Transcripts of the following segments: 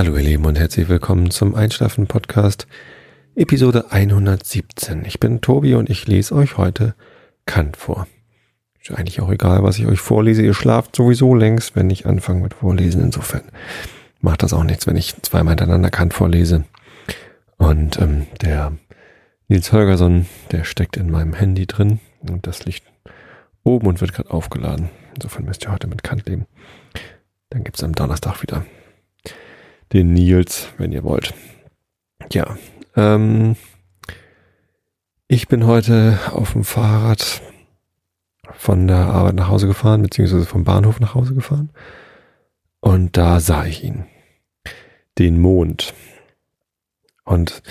Hallo ihr Lieben und herzlich willkommen zum Einschlafen Podcast Episode 117. Ich bin Tobi und ich lese euch heute Kant vor. Ist eigentlich auch egal, was ich euch vorlese. Ihr schlaft sowieso längst, wenn ich anfange mit Vorlesen. Insofern macht das auch nichts, wenn ich zweimal hintereinander Kant vorlese. Und ähm, der Nils Holgersson, der steckt in meinem Handy drin und das liegt oben und wird gerade aufgeladen. Insofern müsst ihr heute mit Kant leben. Dann gibt's am Donnerstag wieder den Nils, wenn ihr wollt. Ja, ähm, ich bin heute auf dem Fahrrad von der Arbeit nach Hause gefahren, beziehungsweise vom Bahnhof nach Hause gefahren. Und da sah ich ihn. Den Mond. Und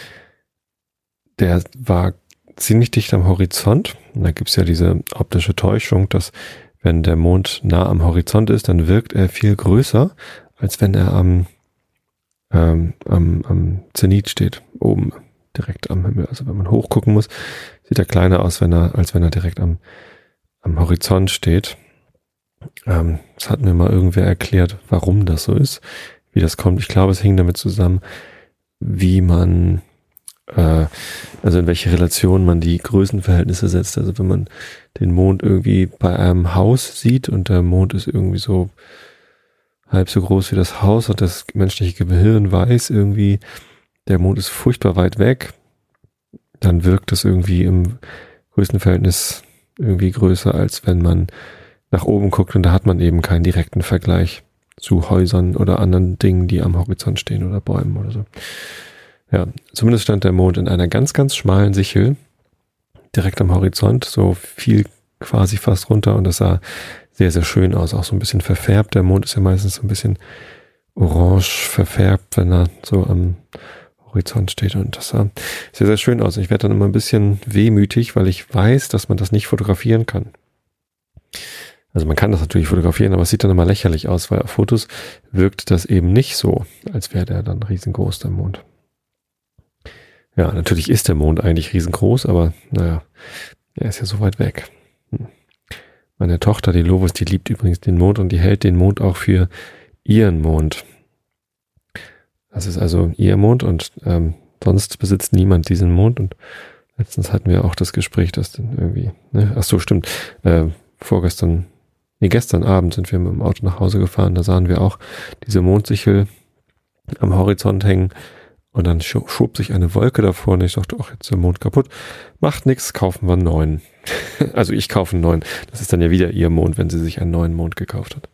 der war ziemlich dicht am Horizont. Und da gibt's ja diese optische Täuschung, dass wenn der Mond nah am Horizont ist, dann wirkt er viel größer, als wenn er am ähm, am, am Zenit steht, oben direkt am Himmel. Also wenn man hochgucken muss, sieht er kleiner aus, wenn er, als wenn er direkt am, am Horizont steht. Ähm, das hat mir mal irgendwer erklärt, warum das so ist, wie das kommt. Ich glaube, es hing damit zusammen, wie man, äh, also in welche Relation man die Größenverhältnisse setzt. Also wenn man den Mond irgendwie bei einem Haus sieht und der Mond ist irgendwie so halb so groß wie das Haus und das menschliche Gehirn weiß irgendwie, der Mond ist furchtbar weit weg, dann wirkt es irgendwie im Größenverhältnis irgendwie größer, als wenn man nach oben guckt und da hat man eben keinen direkten Vergleich zu Häusern oder anderen Dingen, die am Horizont stehen oder Bäumen oder so. Ja, zumindest stand der Mond in einer ganz, ganz schmalen Sichel direkt am Horizont, so viel quasi fast runter und das sah sehr, sehr schön aus. Auch so ein bisschen verfärbt. Der Mond ist ja meistens so ein bisschen orange verfärbt, wenn er so am Horizont steht. Und das sah sehr, sehr schön aus. Ich werde dann immer ein bisschen wehmütig, weil ich weiß, dass man das nicht fotografieren kann. Also man kann das natürlich fotografieren, aber es sieht dann immer lächerlich aus, weil auf Fotos wirkt das eben nicht so, als wäre der dann riesengroß, der Mond. Ja, natürlich ist der Mond eigentlich riesengroß, aber naja, er ist ja so weit weg. Meine Tochter, die Lovis, die liebt übrigens den Mond und die hält den Mond auch für ihren Mond. Das ist also ihr Mond und ähm, sonst besitzt niemand diesen Mond. Und letztens hatten wir auch das Gespräch, dass dann irgendwie, ne, ach so, stimmt, äh, vorgestern, nee, gestern Abend sind wir mit dem Auto nach Hause gefahren, da sahen wir auch diese Mondsichel am Horizont hängen und dann schob sich eine Wolke davor und ich dachte, ach, jetzt ist der Mond kaputt. Macht nichts, kaufen wir einen neuen. also ich kaufe einen neuen. Das ist dann ja wieder ihr Mond, wenn sie sich einen neuen Mond gekauft hat.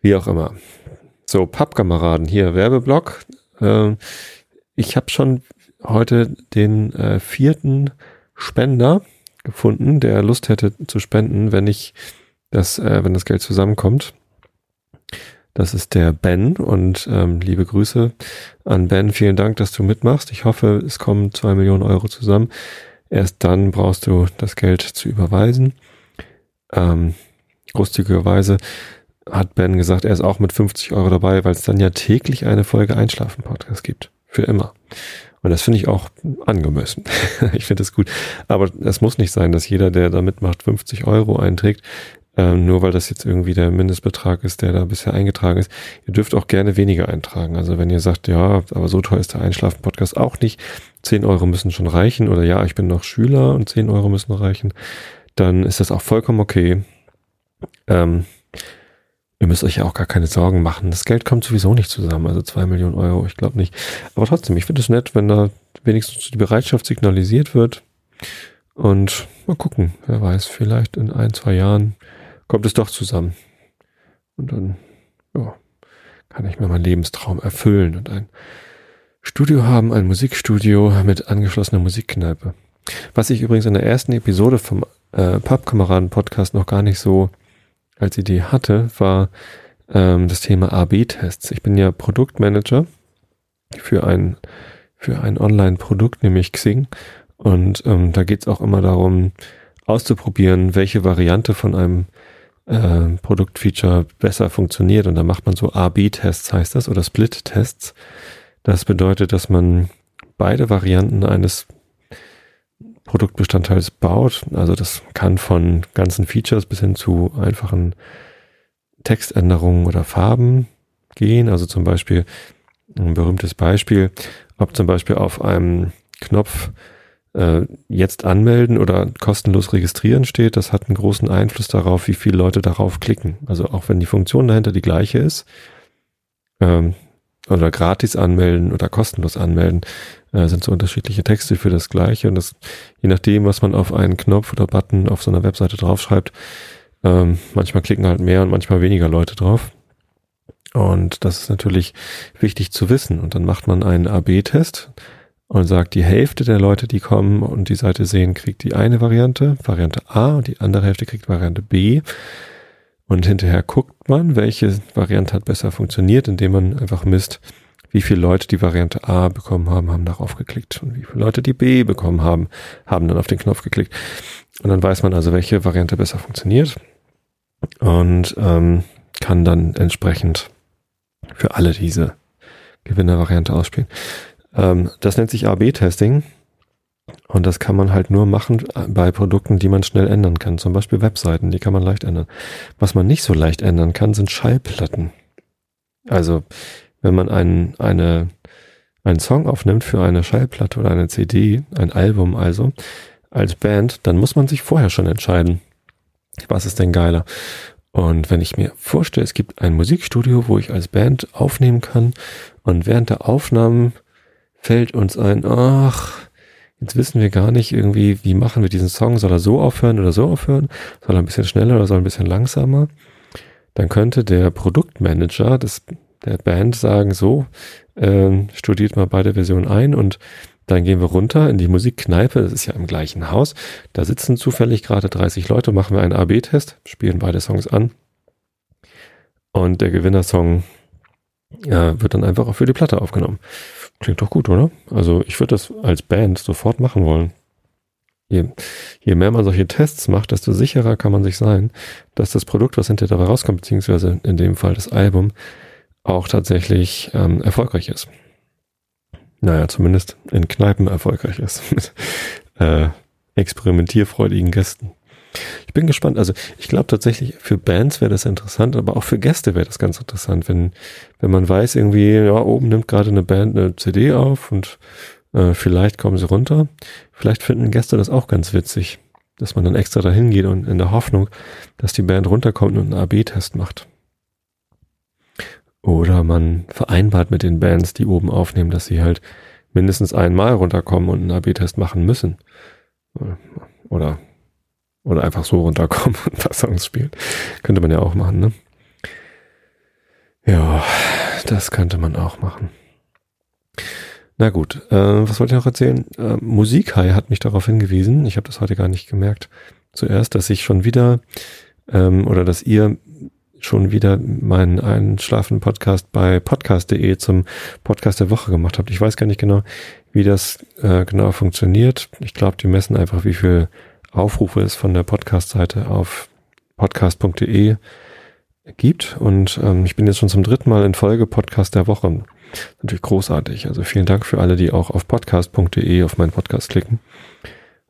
Wie auch immer. So, Pappkameraden, hier Werbeblock. Ähm, ich habe schon heute den äh, vierten Spender gefunden, der Lust hätte zu spenden, wenn ich das, äh, wenn das Geld zusammenkommt. Das ist der Ben und ähm, liebe Grüße an Ben. Vielen Dank, dass du mitmachst. Ich hoffe, es kommen zwei Millionen Euro zusammen. Erst dann brauchst du das Geld zu überweisen. Ähm, großzügigerweise hat Ben gesagt, er ist auch mit 50 Euro dabei, weil es dann ja täglich eine Folge Einschlafen-Podcast gibt. Für immer. Und das finde ich auch angemessen. ich finde es gut. Aber es muss nicht sein, dass jeder, der da mitmacht, 50 Euro einträgt. Ähm, nur weil das jetzt irgendwie der Mindestbetrag ist, der da bisher eingetragen ist. Ihr dürft auch gerne weniger eintragen. Also wenn ihr sagt, ja, aber so teuer ist der Einschlafen-Podcast auch nicht, 10 Euro müssen schon reichen oder ja, ich bin noch Schüler und 10 Euro müssen reichen, dann ist das auch vollkommen okay. Ähm, ihr müsst euch ja auch gar keine Sorgen machen. Das Geld kommt sowieso nicht zusammen, also 2 Millionen Euro, ich glaube nicht. Aber trotzdem, ich finde es nett, wenn da wenigstens die Bereitschaft signalisiert wird. Und mal gucken, wer weiß, vielleicht in ein, zwei Jahren kommt es doch zusammen. Und dann, ja, kann ich mir meinen Lebenstraum erfüllen und ein Studio haben, ein Musikstudio mit angeschlossener Musikkneipe. Was ich übrigens in der ersten Episode vom äh, Pappkameraden-Podcast noch gar nicht so als Idee hatte, war ähm, das Thema AB-Tests. Ich bin ja Produktmanager für ein, für ein Online-Produkt, nämlich Xing. Und ähm, da geht's auch immer darum, auszuprobieren, welche Variante von einem äh, Produktfeature besser funktioniert. Und da macht man so A-B-Tests, heißt das, oder Split-Tests. Das bedeutet, dass man beide Varianten eines Produktbestandteils baut. Also das kann von ganzen Features bis hin zu einfachen Textänderungen oder Farben gehen. Also zum Beispiel Ein berühmtes Beispiel, ob zum Beispiel auf einem Knopf jetzt anmelden oder kostenlos registrieren steht, das hat einen großen Einfluss darauf, wie viele Leute darauf klicken. Also auch wenn die Funktion dahinter die gleiche ist, ähm, oder gratis anmelden oder kostenlos anmelden, äh, sind so unterschiedliche Texte für das gleiche. Und das, je nachdem, was man auf einen Knopf oder Button auf so einer Webseite draufschreibt, ähm, manchmal klicken halt mehr und manchmal weniger Leute drauf. Und das ist natürlich wichtig zu wissen. Und dann macht man einen AB-Test und sagt, die Hälfte der Leute, die kommen und die Seite sehen, kriegt die eine Variante, Variante A, und die andere Hälfte kriegt Variante B. Und hinterher guckt man, welche Variante hat besser funktioniert, indem man einfach misst, wie viele Leute die Variante A bekommen haben, haben darauf geklickt. Und wie viele Leute die B bekommen haben, haben dann auf den Knopf geklickt. Und dann weiß man also, welche Variante besser funktioniert. Und ähm, kann dann entsprechend für alle diese Gewinnervariante ausspielen. Ähm, das nennt sich AB-Testing. Und das kann man halt nur machen bei Produkten, die man schnell ändern kann. Zum Beispiel Webseiten, die kann man leicht ändern. Was man nicht so leicht ändern kann, sind Schallplatten. Also, wenn man einen, eine, einen Song aufnimmt für eine Schallplatte oder eine CD, ein Album also, als Band, dann muss man sich vorher schon entscheiden, was ist denn geiler. Und wenn ich mir vorstelle, es gibt ein Musikstudio, wo ich als Band aufnehmen kann und während der Aufnahmen fällt uns ein, ach, jetzt wissen wir gar nicht irgendwie, wie machen wir diesen Song, soll er so aufhören oder so aufhören, soll er ein bisschen schneller oder soll er ein bisschen langsamer, dann könnte der Produktmanager des, der Band sagen, so, äh, studiert mal beide Versionen ein und dann gehen wir runter in die Musikkneipe, das ist ja im gleichen Haus. Da sitzen zufällig gerade 30 Leute, machen wir einen AB-Test, spielen beide Songs an. Und der Gewinnersong ja, wird dann einfach auch für die Platte aufgenommen. Klingt doch gut, oder? Also ich würde das als Band sofort machen wollen. Je, je mehr man solche Tests macht, desto sicherer kann man sich sein, dass das Produkt, was hinterher dabei rauskommt, beziehungsweise in dem Fall das Album, auch tatsächlich ähm, erfolgreich ist naja, zumindest in Kneipen erfolgreich ist mit äh, experimentierfreudigen Gästen. Ich bin gespannt. Also ich glaube tatsächlich, für Bands wäre das interessant, aber auch für Gäste wäre das ganz interessant, wenn, wenn man weiß, irgendwie, ja, oben nimmt gerade eine Band eine CD auf und äh, vielleicht kommen sie runter. Vielleicht finden Gäste das auch ganz witzig, dass man dann extra dahin geht und in der Hoffnung, dass die Band runterkommt und einen AB-Test macht. Oder man vereinbart mit den Bands, die oben aufnehmen, dass sie halt mindestens einmal runterkommen und einen AB-Test machen müssen. Oder, oder einfach so runterkommen und ein paar Songs spielen. Könnte man ja auch machen, ne? Ja, das könnte man auch machen. Na gut, äh, was wollte ich noch erzählen? Äh, Musikhai hat mich darauf hingewiesen, ich habe das heute gar nicht gemerkt, zuerst, dass ich schon wieder ähm, oder dass ihr schon wieder meinen Einschlafen-Podcast bei podcast.de zum Podcast der Woche gemacht habt. Ich weiß gar nicht genau, wie das äh, genau funktioniert. Ich glaube, die messen einfach, wie viel Aufrufe es von der Podcast-Seite auf podcast.de gibt. Und ähm, ich bin jetzt schon zum dritten Mal in Folge Podcast der Woche. Natürlich großartig. Also vielen Dank für alle, die auch auf podcast.de auf meinen Podcast klicken.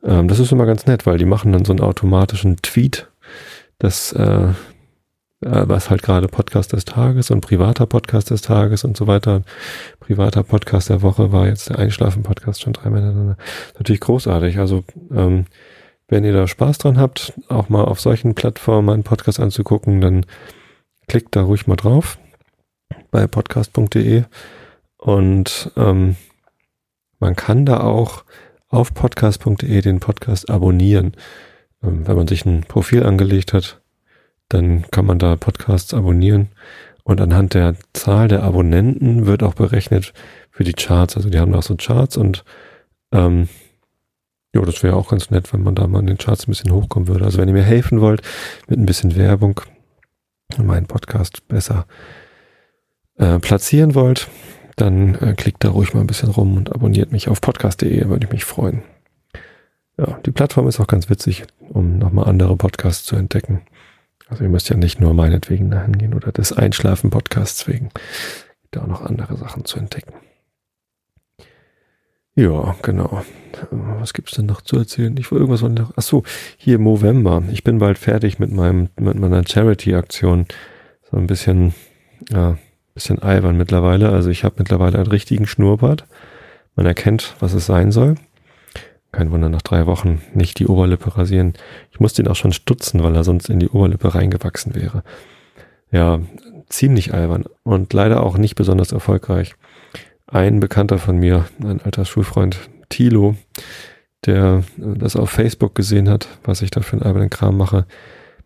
Ähm, das ist immer ganz nett, weil die machen dann so einen automatischen Tweet, dass äh, äh, was halt gerade Podcast des Tages und privater Podcast des Tages und so weiter. Privater Podcast der Woche war jetzt der Einschlafen-Podcast schon dreimal. Natürlich großartig. Also ähm, wenn ihr da Spaß dran habt, auch mal auf solchen Plattformen einen Podcast anzugucken, dann klickt da ruhig mal drauf bei podcast.de und ähm, man kann da auch auf podcast.de den Podcast abonnieren, ähm, wenn man sich ein Profil angelegt hat dann kann man da Podcasts abonnieren. Und anhand der Zahl der Abonnenten wird auch berechnet für die Charts. Also die haben da auch so Charts und ähm, ja, das wäre auch ganz nett, wenn man da mal in den Charts ein bisschen hochkommen würde. Also wenn ihr mir helfen wollt mit ein bisschen Werbung, meinen Podcast besser äh, platzieren wollt, dann äh, klickt da ruhig mal ein bisschen rum und abonniert mich auf podcast.de, würde ich mich freuen. Ja, die Plattform ist auch ganz witzig, um nochmal andere Podcasts zu entdecken. Also ihr müsst ja nicht nur meinetwegen dahin gehen oder des Einschlafen-Podcasts wegen. Gibt auch noch andere Sachen zu entdecken. Ja, genau. Was gibt's denn noch zu erzählen? Ich will irgendwas von. Ach so, hier Movember. Ich bin bald fertig mit meinem mit meiner Charity-Aktion. So ein bisschen ja, bisschen albern mittlerweile. Also ich habe mittlerweile einen richtigen Schnurrbart. Man erkennt, was es sein soll. Kein Wunder, nach drei Wochen nicht die Oberlippe rasieren. Ich musste ihn auch schon stutzen, weil er sonst in die Oberlippe reingewachsen wäre. Ja, ziemlich albern und leider auch nicht besonders erfolgreich. Ein Bekannter von mir, ein alter Schulfreund, Tilo, der das auf Facebook gesehen hat, was ich da für einen albernen Kram mache,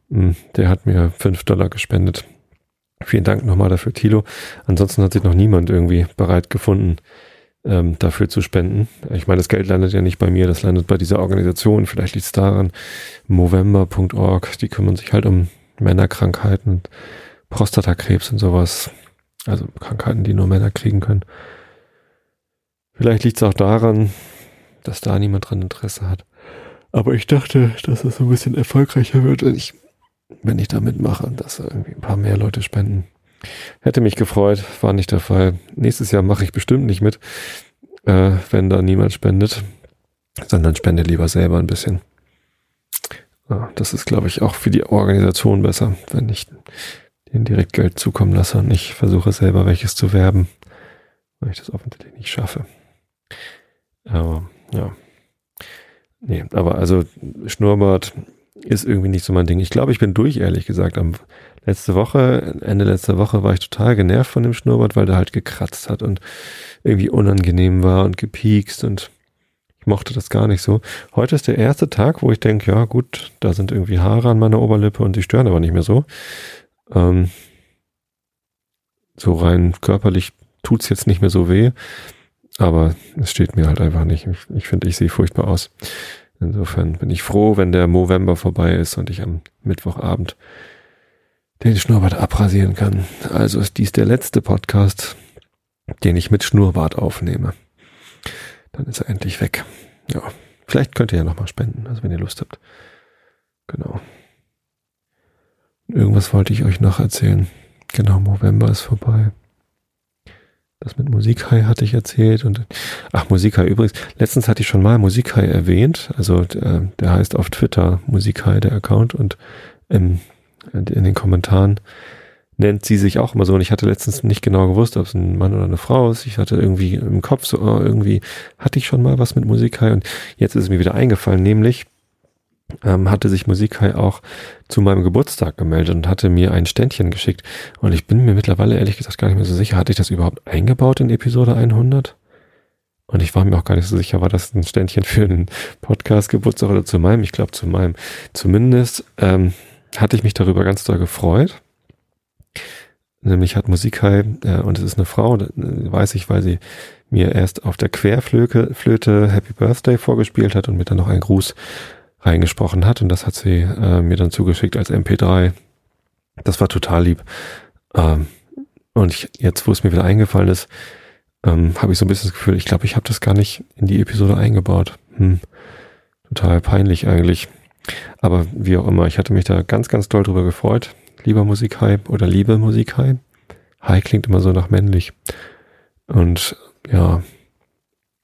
hm, der hat mir fünf Dollar gespendet. Vielen Dank nochmal dafür, Tilo. Ansonsten hat sich noch niemand irgendwie bereit gefunden, ähm, dafür zu spenden. Ich meine, das Geld landet ja nicht bei mir, das landet bei dieser Organisation. Vielleicht liegt es daran, Movember.org, die kümmern sich halt um Männerkrankheiten Prostatakrebs und sowas. Also Krankheiten, die nur Männer kriegen können. Vielleicht liegt es auch daran, dass da niemand dran Interesse hat. Aber ich dachte, dass es so ein bisschen erfolgreicher wird, wenn ich, wenn ich da mitmache, dass irgendwie ein paar mehr Leute spenden. Hätte mich gefreut, war nicht der Fall. Nächstes Jahr mache ich bestimmt nicht mit, äh, wenn da niemand spendet, sondern spende lieber selber ein bisschen. Ja, das ist, glaube ich, auch für die Organisation besser, wenn ich denen direkt Geld zukommen lasse und nicht versuche selber welches zu werben, weil ich das offensichtlich nicht schaffe. Aber ja. Nee, aber also Schnurrbart ist irgendwie nicht so mein Ding. Ich glaube, ich bin durch, ehrlich gesagt. Am letzte Woche, Ende letzter Woche war ich total genervt von dem Schnurrbart, weil der halt gekratzt hat und irgendwie unangenehm war und gepiekst und ich mochte das gar nicht so. Heute ist der erste Tag, wo ich denke, ja gut, da sind irgendwie Haare an meiner Oberlippe und die stören aber nicht mehr so. Ähm, so rein körperlich tut's jetzt nicht mehr so weh, aber es steht mir halt einfach nicht. Ich, finde, ich sehe furchtbar aus. Insofern bin ich froh, wenn der November vorbei ist und ich am Mittwochabend den Schnurrbart abrasieren kann. Also ist dies der letzte Podcast, den ich mit Schnurrbart aufnehme. Dann ist er endlich weg. Ja, vielleicht könnt ihr ja nochmal spenden, also wenn ihr Lust habt. Genau. Irgendwas wollte ich euch noch erzählen. Genau, November ist vorbei. Das mit Musikhai hatte ich erzählt und ach Musikhai übrigens. Letztens hatte ich schon mal Musikhai erwähnt. Also der, der heißt auf Twitter Musikhai der Account und im, in den Kommentaren nennt sie sich auch immer so. Und ich hatte letztens nicht genau gewusst, ob es ein Mann oder eine Frau ist. Ich hatte irgendwie im Kopf so oh, irgendwie hatte ich schon mal was mit Musikhai und jetzt ist es mir wieder eingefallen, nämlich ähm, hatte sich Musikhai auch zu meinem Geburtstag gemeldet und hatte mir ein Ständchen geschickt. Und ich bin mir mittlerweile ehrlich gesagt gar nicht mehr so sicher, hatte ich das überhaupt eingebaut in Episode 100? Und ich war mir auch gar nicht so sicher, war das ein Ständchen für einen Podcast-Geburtstag oder zu meinem? Ich glaube zu meinem. Zumindest ähm, hatte ich mich darüber ganz doll gefreut. Nämlich hat Musikhai, äh, und es ist eine Frau, äh, weiß ich, weil sie mir erst auf der Querflöte Flöte Happy Birthday vorgespielt hat und mir dann noch einen Gruß reingesprochen hat und das hat sie äh, mir dann zugeschickt als MP3. Das war total lieb. Ähm, und ich, jetzt, wo es mir wieder eingefallen ist, ähm, habe ich so ein bisschen das Gefühl, ich glaube, ich habe das gar nicht in die Episode eingebaut. Hm. Total peinlich eigentlich. Aber wie auch immer, ich hatte mich da ganz, ganz doll drüber gefreut. Lieber Musikhype oder liebe Musikhype. Hi klingt immer so nach männlich. Und ja,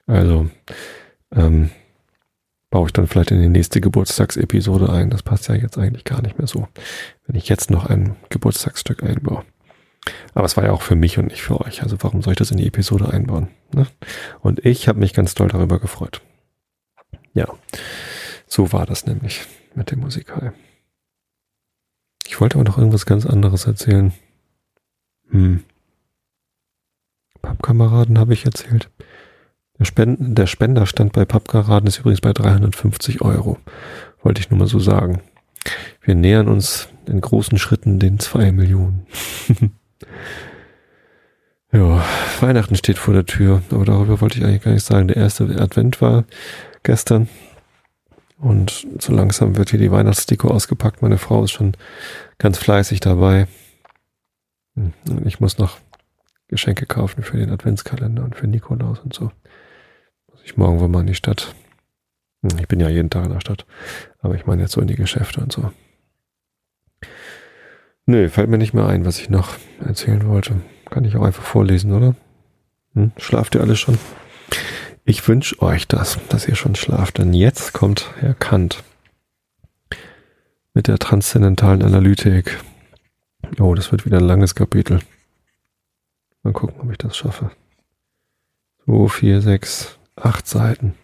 also ähm, baue ich dann vielleicht in die nächste Geburtstagsepisode ein. Das passt ja jetzt eigentlich gar nicht mehr so, wenn ich jetzt noch ein Geburtstagsstück einbaue. Aber es war ja auch für mich und nicht für euch. Also warum soll ich das in die Episode einbauen? Ne? Und ich habe mich ganz doll darüber gefreut. Ja, so war das nämlich mit dem Musikal. Ich wollte aber noch irgendwas ganz anderes erzählen. Hm. Pappkameraden habe ich erzählt. Der, Spenden, der Spenderstand bei Pappkameraden ist übrigens bei 350 Euro. Wollte ich nur mal so sagen. Wir nähern uns in großen Schritten den zwei Millionen. ja, Weihnachten steht vor der Tür, aber darüber wollte ich eigentlich gar nicht sagen. Der erste Advent war gestern und so langsam wird hier die Weihnachtsdeko ausgepackt. Meine Frau ist schon ganz fleißig dabei. Hm, ich muss noch Geschenke kaufen für den Adventskalender und für Nikolaus und so ich morgen wohl mal in die Stadt. Hm, ich bin ja jeden Tag in der Stadt. Aber ich meine jetzt so in die Geschäfte und so. Nö, fällt mir nicht mehr ein, was ich noch erzählen wollte. Kann ich auch einfach vorlesen, oder? Hm? Schlaft ihr alle schon? Ich wünsche euch das, dass ihr schon schlaft, denn jetzt kommt Herr Kant mit der transzendentalen Analytik. Oh, das wird wieder ein langes Kapitel. Mal gucken, ob ich das schaffe. So, vier, sechs, acht Seiten.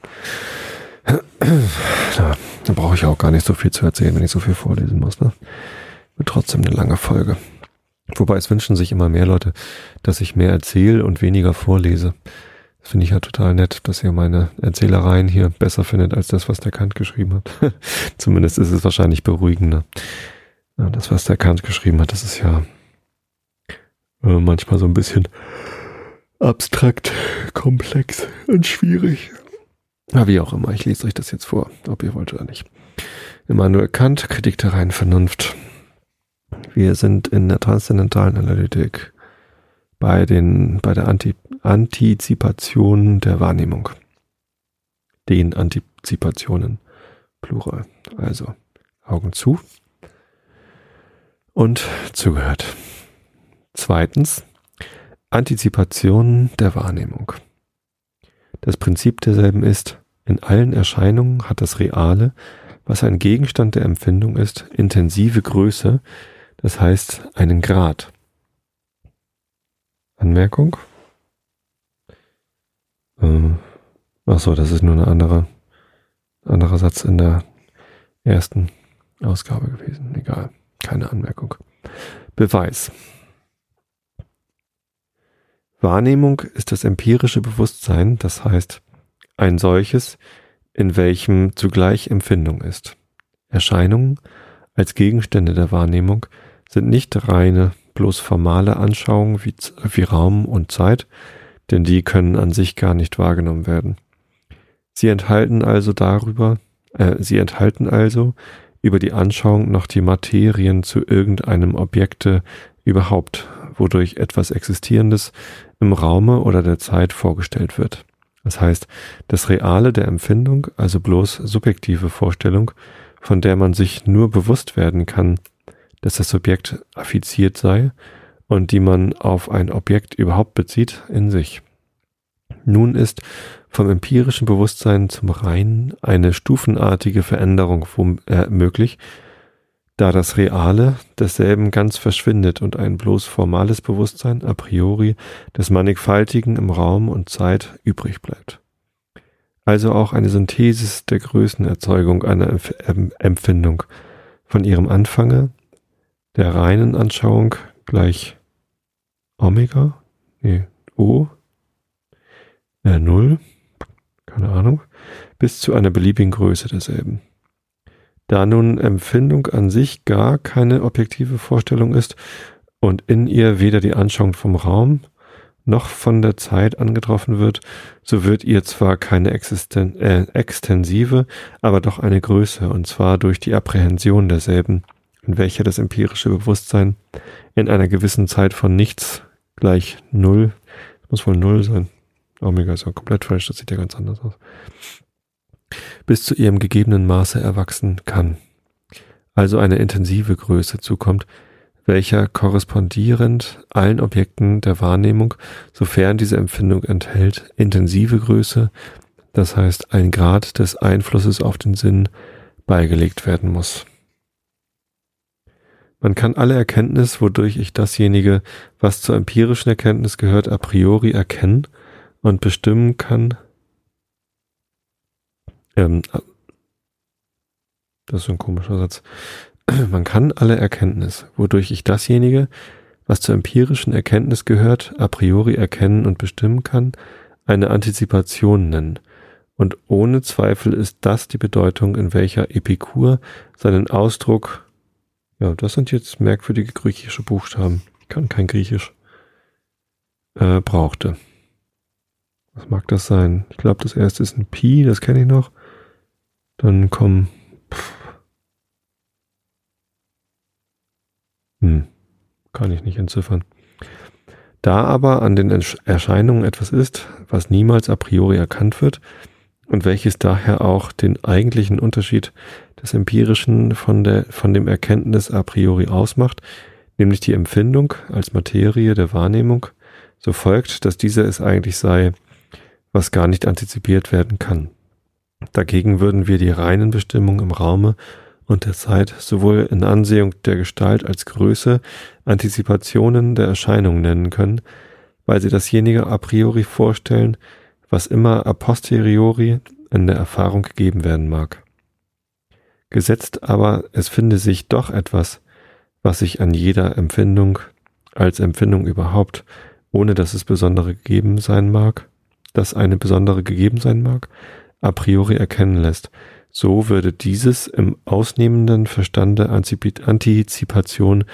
Ja, da brauche ich auch gar nicht so viel zu erzählen, wenn ich so viel vorlesen muss. Ne? Wird trotzdem eine lange Folge. Wobei es wünschen sich immer mehr Leute, dass ich mehr erzähle und weniger vorlese. Das finde ich ja total nett, dass ihr meine Erzählereien hier besser findet als das, was der Kant geschrieben hat. Zumindest ist es wahrscheinlich beruhigender. Ja, das, was der Kant geschrieben hat, das ist ja äh, manchmal so ein bisschen abstrakt, komplex und schwierig. Ja, wie auch immer, ich lese euch das jetzt vor, ob ihr wollt oder nicht. Immanuel Kant, Kritik der reinen Vernunft. Wir sind in der transzendentalen Analytik bei den, bei der Anti Antizipation der Wahrnehmung. Den Antizipationen, Plural. Also, Augen zu und zugehört. Zweitens, Antizipation der Wahrnehmung. Das Prinzip derselben ist, in allen Erscheinungen hat das Reale, was ein Gegenstand der Empfindung ist, intensive Größe, das heißt einen Grad. Anmerkung? Äh, achso, das ist nur eine andere, anderer Satz in der ersten Ausgabe gewesen. Egal, keine Anmerkung. Beweis. Wahrnehmung ist das empirische Bewusstsein, das heißt ein solches, in welchem zugleich Empfindung ist. Erscheinungen als Gegenstände der Wahrnehmung sind nicht reine, bloß formale Anschauungen wie, wie Raum und Zeit, denn die können an sich gar nicht wahrgenommen werden. Sie enthalten also darüber, äh, sie enthalten also über die Anschauung noch die Materien zu irgendeinem Objekte überhaupt, wodurch etwas Existierendes im Raume oder der Zeit vorgestellt wird. Das heißt, das Reale der Empfindung, also bloß subjektive Vorstellung, von der man sich nur bewusst werden kann, dass das Subjekt affiziert sei und die man auf ein Objekt überhaupt bezieht, in sich. Nun ist vom empirischen Bewusstsein zum Reinen eine stufenartige Veränderung äh, möglich, da das Reale desselben ganz verschwindet und ein bloß formales Bewusstsein a priori des Mannigfaltigen im Raum und Zeit übrig bleibt. Also auch eine Synthesis der Größenerzeugung einer Empfindung von ihrem Anfange, der reinen Anschauung gleich Omega, nee, O, äh, Null, keine Ahnung, bis zu einer beliebigen Größe derselben. Da nun Empfindung an sich gar keine objektive Vorstellung ist und in ihr weder die Anschauung vom Raum noch von der Zeit angetroffen wird, so wird ihr zwar keine Existen äh, extensive, aber doch eine Größe, und zwar durch die Apprehension derselben, in welcher das empirische Bewusstsein in einer gewissen Zeit von nichts gleich Null, muss wohl Null sein, Omega ist ja komplett falsch, das sieht ja ganz anders aus, bis zu ihrem gegebenen Maße erwachsen kann. Also eine intensive Größe zukommt, welcher korrespondierend allen Objekten der Wahrnehmung, sofern diese Empfindung enthält, intensive Größe, das heißt ein Grad des Einflusses auf den Sinn, beigelegt werden muss. Man kann alle Erkenntnis, wodurch ich dasjenige, was zur empirischen Erkenntnis gehört, a priori erkennen und bestimmen kann, ähm, das ist ein komischer Satz. Man kann alle Erkenntnis, wodurch ich dasjenige, was zur empirischen Erkenntnis gehört, a priori erkennen und bestimmen kann, eine Antizipation nennen. Und ohne Zweifel ist das die Bedeutung, in welcher Epikur seinen Ausdruck, ja, das sind jetzt merkwürdige griechische Buchstaben, ich kann kein Griechisch, äh, brauchte. Was mag das sein? Ich glaube, das erste ist ein Pi, das kenne ich noch. Dann kommen. Hm, kann ich nicht entziffern. Da aber an den Erscheinungen etwas ist, was niemals a priori erkannt wird und welches daher auch den eigentlichen Unterschied des Empirischen von, der, von dem Erkenntnis a priori ausmacht, nämlich die Empfindung als Materie der Wahrnehmung, so folgt, dass dieser es eigentlich sei, was gar nicht antizipiert werden kann. Dagegen würden wir die reinen Bestimmungen im Raume und der Zeit sowohl in Ansehung der Gestalt als Größe Antizipationen der Erscheinung nennen können, weil sie dasjenige a priori vorstellen, was immer a posteriori in der Erfahrung gegeben werden mag. Gesetzt aber, es finde sich doch etwas, was sich an jeder Empfindung als Empfindung überhaupt, ohne dass es besondere gegeben sein mag, dass eine besondere gegeben sein mag, a priori erkennen lässt, so würde dieses im ausnehmenden Verstande Antizipation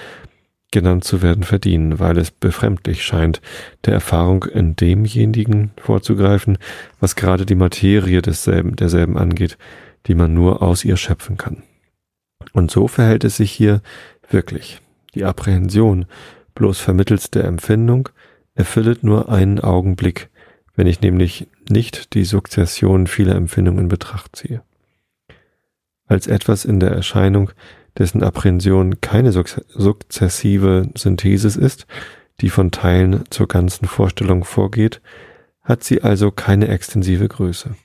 genannt zu werden verdienen, weil es befremdlich scheint, der Erfahrung in demjenigen vorzugreifen, was gerade die Materie desselben, derselben angeht, die man nur aus ihr schöpfen kann. Und so verhält es sich hier wirklich. Die Apprehension, bloß vermittels der Empfindung, erfüllet nur einen Augenblick, wenn ich nämlich nicht die Sukzession vieler Empfindungen in Betracht ziehe. Als etwas in der Erscheinung, dessen Apprehension keine sukzessive Synthesis ist, die von Teilen zur ganzen Vorstellung vorgeht, hat sie also keine extensive Größe.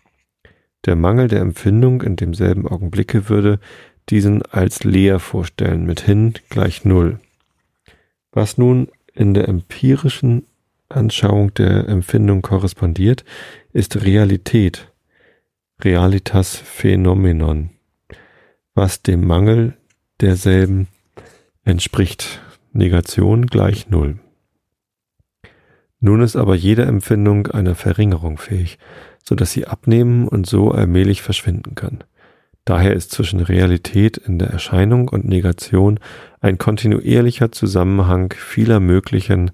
Der Mangel der Empfindung in demselben Augenblicke würde diesen als leer vorstellen, mithin gleich Null. Was nun in der empirischen Anschauung der Empfindung korrespondiert, ist Realität, Realitas Phänomenon, was dem Mangel derselben entspricht, Negation gleich Null. Nun ist aber jede Empfindung einer Verringerung fähig, so dass sie abnehmen und so allmählich verschwinden kann. Daher ist zwischen Realität in der Erscheinung und Negation ein kontinuierlicher Zusammenhang vieler möglichen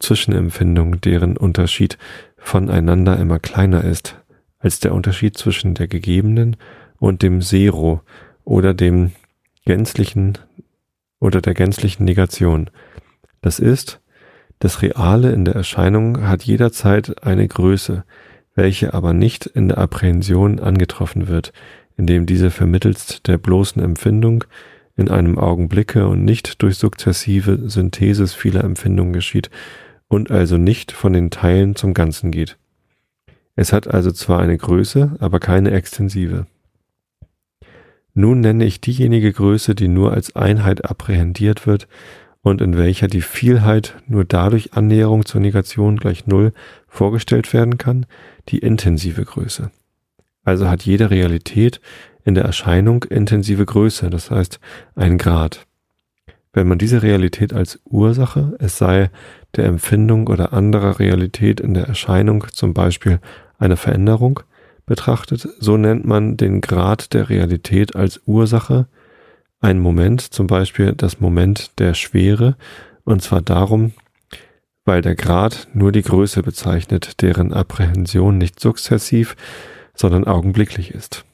Zwischenempfindungen, deren Unterschied voneinander immer kleiner ist als der Unterschied zwischen der gegebenen und dem Zero oder dem gänzlichen oder der gänzlichen Negation. Das ist, das Reale in der Erscheinung hat jederzeit eine Größe, welche aber nicht in der Apprehension angetroffen wird, indem diese vermittelst der bloßen Empfindung in einem Augenblicke und nicht durch sukzessive Synthesis vieler Empfindungen geschieht und also nicht von den Teilen zum Ganzen geht. Es hat also zwar eine Größe, aber keine extensive. Nun nenne ich diejenige Größe, die nur als Einheit apprehendiert wird und in welcher die Vielheit nur dadurch Annäherung zur Negation gleich Null vorgestellt werden kann, die intensive Größe. Also hat jede Realität in der Erscheinung intensive Größe, das heißt ein Grad. Wenn man diese Realität als Ursache, es sei der Empfindung oder anderer Realität in der Erscheinung, zum Beispiel eine Veränderung, betrachtet, so nennt man den Grad der Realität als Ursache, ein Moment, zum Beispiel das Moment der Schwere, und zwar darum, weil der Grad nur die Größe bezeichnet, deren Apprehension nicht sukzessiv, sondern augenblicklich ist.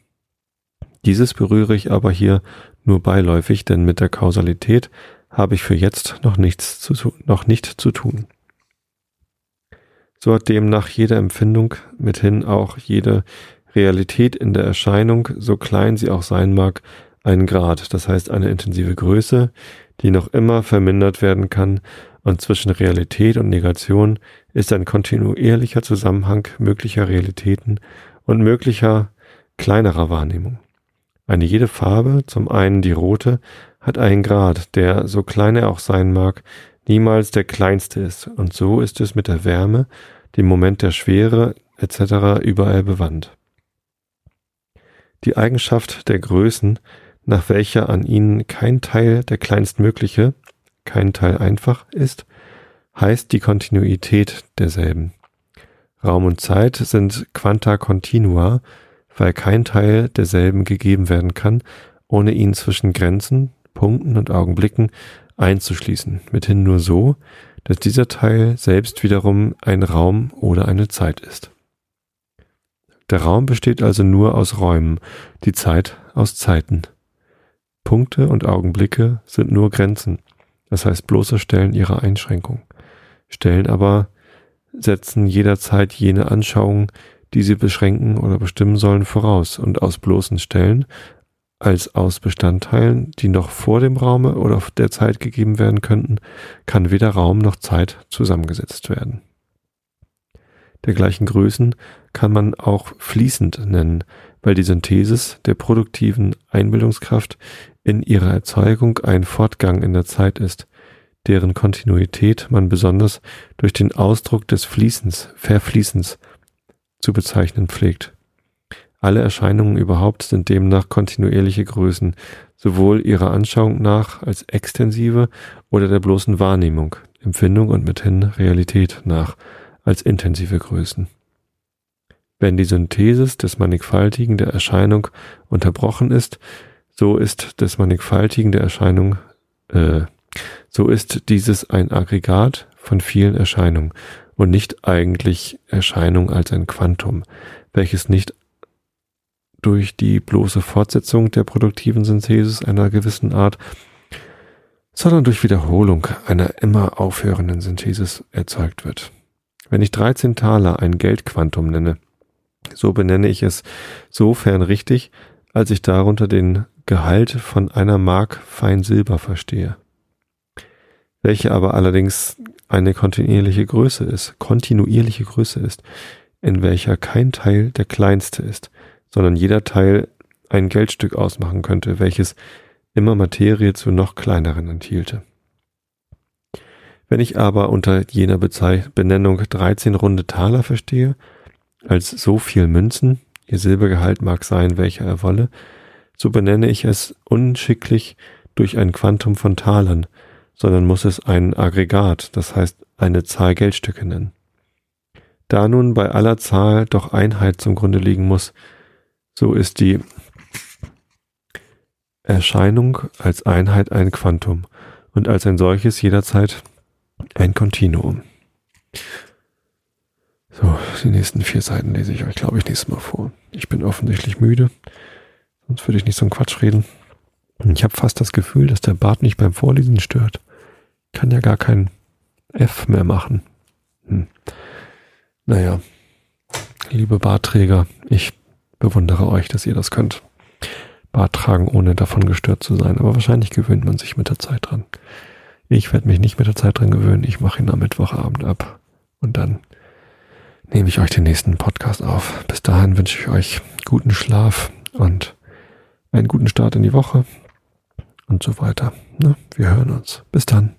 Dieses berühre ich aber hier nur beiläufig, denn mit der Kausalität habe ich für jetzt noch nichts zu, noch nicht zu tun. So hat demnach jede Empfindung, mithin auch jede Realität in der Erscheinung, so klein sie auch sein mag, einen Grad, das heißt eine intensive Größe, die noch immer vermindert werden kann, und zwischen Realität und Negation ist ein kontinuierlicher Zusammenhang möglicher Realitäten und möglicher kleinerer Wahrnehmung. Eine jede Farbe, zum einen die rote, hat einen Grad, der, so klein er auch sein mag, niemals der kleinste ist, und so ist es mit der Wärme, dem Moment der Schwere etc. überall bewandt. Die Eigenschaft der Größen, nach welcher an ihnen kein Teil der kleinstmögliche, kein Teil einfach ist, heißt die Kontinuität derselben. Raum und Zeit sind Quanta continua, weil kein Teil derselben gegeben werden kann, ohne ihn zwischen Grenzen, Punkten und Augenblicken einzuschließen, mithin nur so, dass dieser Teil selbst wiederum ein Raum oder eine Zeit ist. Der Raum besteht also nur aus Räumen, die Zeit aus Zeiten. Punkte und Augenblicke sind nur Grenzen, das heißt bloße Stellen ihrer Einschränkung. Stellen aber setzen jederzeit jene Anschauungen, die sie beschränken oder bestimmen sollen, voraus und aus bloßen Stellen als aus Bestandteilen, die noch vor dem Raume oder der Zeit gegeben werden könnten, kann weder Raum noch Zeit zusammengesetzt werden. Dergleichen Größen kann man auch fließend nennen, weil die Synthesis der produktiven Einbildungskraft in ihrer Erzeugung ein Fortgang in der Zeit ist, deren Kontinuität man besonders durch den Ausdruck des Fließens, Verfließens zu bezeichnen pflegt. Alle Erscheinungen überhaupt sind demnach kontinuierliche Größen, sowohl ihrer Anschauung nach als extensive oder der bloßen Wahrnehmung, Empfindung und mithin Realität nach als intensive Größen. Wenn die Synthesis des Mannigfaltigen der Erscheinung unterbrochen ist, so ist des Mannigfaltigen der Erscheinung, äh, so ist dieses ein Aggregat von vielen Erscheinungen und nicht eigentlich Erscheinung als ein Quantum, welches nicht durch die bloße Fortsetzung der produktiven Synthesis einer gewissen Art, sondern durch Wiederholung einer immer aufhörenden Synthesis erzeugt wird. Wenn ich 13 Taler ein Geldquantum nenne, so benenne ich es sofern richtig, als ich darunter den Gehalt von einer Mark fein Silber verstehe, welche aber allerdings eine kontinuierliche Größe ist, kontinuierliche Größe ist, in welcher kein Teil der kleinste ist, sondern jeder Teil ein Geldstück ausmachen könnte, welches immer Materie zu noch kleineren enthielte. Wenn ich aber unter jener Bezei Benennung 13 runde Taler verstehe, als so viel Münzen, ihr Silbergehalt mag sein, welcher er wolle, so benenne ich es unschicklich durch ein Quantum von Talern, sondern muss es ein Aggregat, das heißt eine Zahl Geldstücke nennen. Da nun bei aller Zahl doch Einheit zum Grunde liegen muss, so ist die Erscheinung als Einheit ein Quantum und als ein solches jederzeit ein Kontinuum. So, die nächsten vier Seiten lese ich euch, glaube ich, nächstes Mal vor. Ich bin offensichtlich müde, sonst würde ich nicht so einen Quatsch reden. Ich habe fast das Gefühl, dass der Bart nicht beim Vorlesen stört. Kann ja gar kein F mehr machen. Hm. Naja, liebe Bartträger, ich bewundere euch, dass ihr das könnt. Bart tragen, ohne davon gestört zu sein. Aber wahrscheinlich gewöhnt man sich mit der Zeit dran. Ich werde mich nicht mit der Zeit dran gewöhnen. Ich mache ihn am Mittwochabend ab. Und dann nehme ich euch den nächsten Podcast auf. Bis dahin wünsche ich euch guten Schlaf und einen guten Start in die Woche und so weiter. Ne? Wir hören uns. Bis dann.